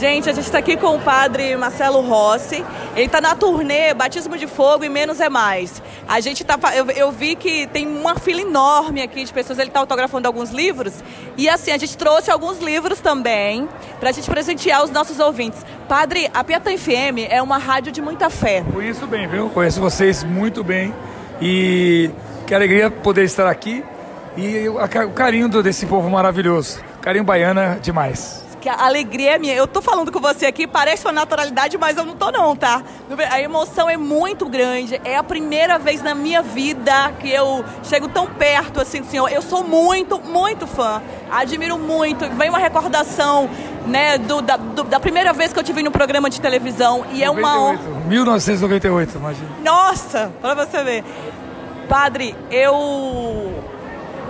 Gente, a gente está aqui com o padre Marcelo Rossi. Ele está na turnê Batismo de Fogo e Menos é Mais. A gente tá, eu, eu vi que tem uma fila enorme aqui de pessoas. Ele está autografando alguns livros. E assim, a gente trouxe alguns livros também para a gente presentear os nossos ouvintes. Padre, a Piatã FM é uma rádio de muita fé. Conheço bem, viu? Conheço vocês muito bem. E que alegria poder estar aqui. E o carinho desse povo maravilhoso. Carinho baiana demais que a alegria é minha. Eu tô falando com você aqui, parece uma naturalidade, mas eu não tô não, tá? A emoção é muito grande. É a primeira vez na minha vida que eu chego tão perto assim Senhor. Eu sou muito, muito fã. Admiro muito. Vem uma recordação, né, do, da, do, da primeira vez que eu te vi no programa de televisão. E 98, é uma honra. 1998, imagina. Nossa, pra você ver. Padre, eu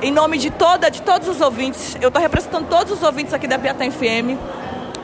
em nome de toda, de todos os ouvintes, eu estou representando todos os ouvintes aqui da Piatã FM.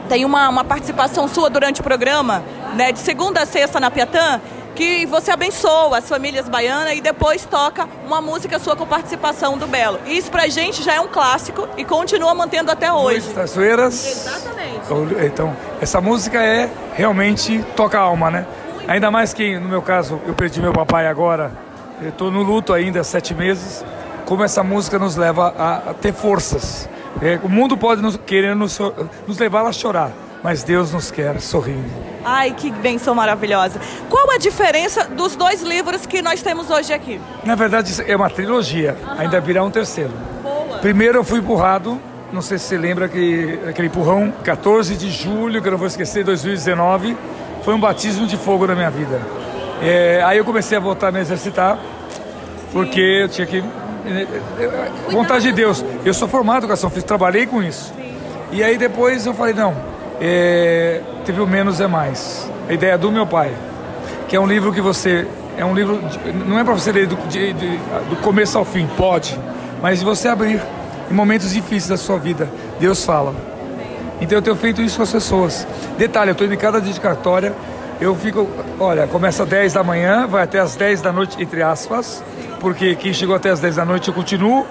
Tem uma, uma participação sua durante o programa, né, de segunda a sexta na Piatã, que você abençoa as famílias baianas e depois toca uma música sua com participação do Belo. Isso pra gente já é um clássico e continua mantendo até hoje. Muitas Taçoeiras. Exatamente. Então, essa música é realmente toca a alma, né? Ainda mais que, no meu caso, eu perdi meu papai agora. Eu tô no luto ainda, sete meses como essa música nos leva a, a ter forças. É, o mundo pode nos, querer nos, nos levar a chorar, mas Deus nos quer sorrindo. Ai, que benção maravilhosa. Qual a diferença dos dois livros que nós temos hoje aqui? Na verdade, é uma trilogia, uhum. ainda virá um terceiro. Boa. Primeiro eu fui empurrado, não sei se você lembra que aquele empurrão, 14 de julho, que eu não vou esquecer, 2019, foi um batismo de fogo na minha vida. É, aí eu comecei a voltar a me exercitar, porque eu tinha que vontade de Deus. Eu sou formado em educação física, trabalhei com isso. E aí depois eu falei, não, é, teve o menos é mais. A ideia do meu pai, que é um livro que você. É um livro. De, não é para você ler do, de, de, do começo ao fim, pode. Mas você abrir em momentos difíceis da sua vida, Deus fala. Então eu tenho feito isso com as pessoas. Detalhe, eu estou indo em cada dedicatória. Eu fico, olha, começa às 10 da manhã, vai até às 10 da noite, entre aspas porque quem chegou até as 10 da noite eu continuo,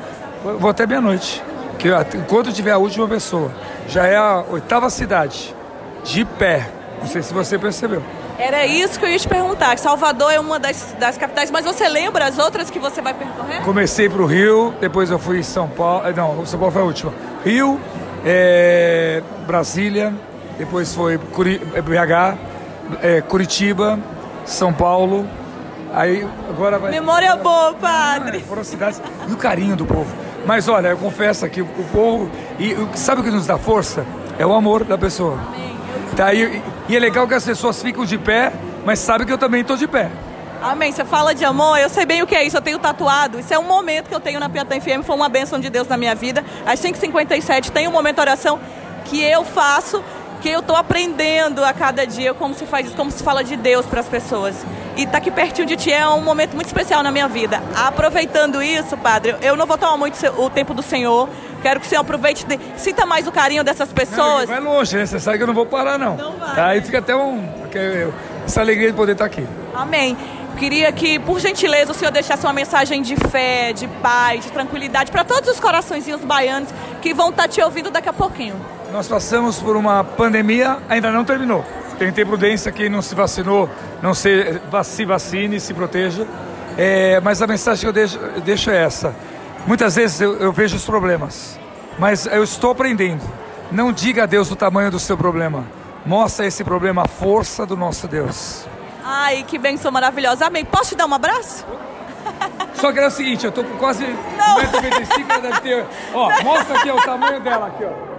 vou até meia-noite. Que enquanto tiver a última pessoa, já é a oitava cidade, de pé. Não sei se você percebeu. Era isso que eu ia te perguntar. Salvador é uma das, das capitais, mas você lembra as outras que você vai percorrer? Comecei para o Rio, depois eu fui em São Paulo. Eh, não, São Paulo foi a última. Rio, é, Brasília, depois foi BH, é, Curitiba, São Paulo, Aí agora vai. Memória boa, padre. Foram cidades. E o carinho do povo. Mas olha, eu confesso que o povo. E sabe o que nos dá força? É o amor da pessoa. Tá, e, e é legal que as pessoas ficam de pé, mas sabem que eu também estou de pé. Amém. Você fala de amor, eu sei bem o que é isso, eu tenho tatuado. Isso é um momento que eu tenho na Piatã FM, foi uma bênção de Deus na minha vida. Às 5h57 tem um momento de oração que eu faço, que eu estou aprendendo a cada dia como se faz isso, como se fala de Deus para as pessoas e estar tá aqui pertinho de ti é um momento muito especial na minha vida. Aproveitando isso, Padre, eu não vou tomar muito o tempo do Senhor. Quero que o Senhor aproveite, de, sinta mais o carinho dessas pessoas. Não, vai longe, né? Você sabe que eu não vou parar, não. Não vai. Aí fica até um, essa alegria de poder estar aqui. Amém. Queria que, por gentileza, o Senhor deixasse uma mensagem de fé, de paz, de tranquilidade para todos os coraçõezinhos baianos que vão estar tá te ouvindo daqui a pouquinho. Nós passamos por uma pandemia, ainda não terminou. Tem que ter prudência, quem não se vacinou, não se, se vacine, se proteja. É, mas a mensagem que eu deixo, deixo é essa. Muitas vezes eu, eu vejo os problemas, mas eu estou aprendendo. Não diga a Deus o tamanho do seu problema. Mostra esse problema a força do nosso Deus. Ai, que bênção maravilhosa. Amém. Posso te dar um abraço? Só que é o seguinte, eu tô com quase 1,95m, ela deve ter... Ó, mostra aqui ó, o tamanho dela aqui, ó.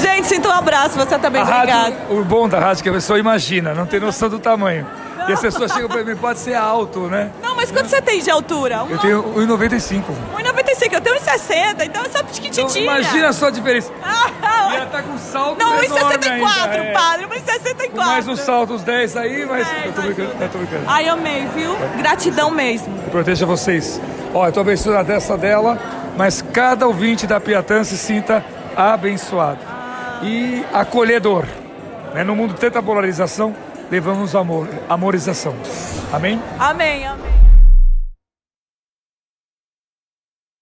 Gente, sinto um abraço, você também, a obrigado. Rádio, o bom da rádio é que a pessoa imagina, não tem noção do tamanho. E as pessoas chegam para mim, pode ser alto, né? Não, mas quanto você tem de altura? Um eu tenho 1,95. 1,95, eu tenho 1,60, então é só pequititinha. Então, imagina só a diferença. Ah, e ela tá com salto Não, 1,64, é. padre, 1,64. Mais um salto, uns 10 aí, mas... É, eu tô brincando, eu tô brincando. Ai, amei, viu? Gratidão mesmo. Proteja vocês. Ó, eu tô abençoando dessa dela mas cada ouvinte da Piatã se sinta abençoado e acolhedor. Né? No mundo de tanta polarização, levamos amor, amorização. Amém? Amém, amém.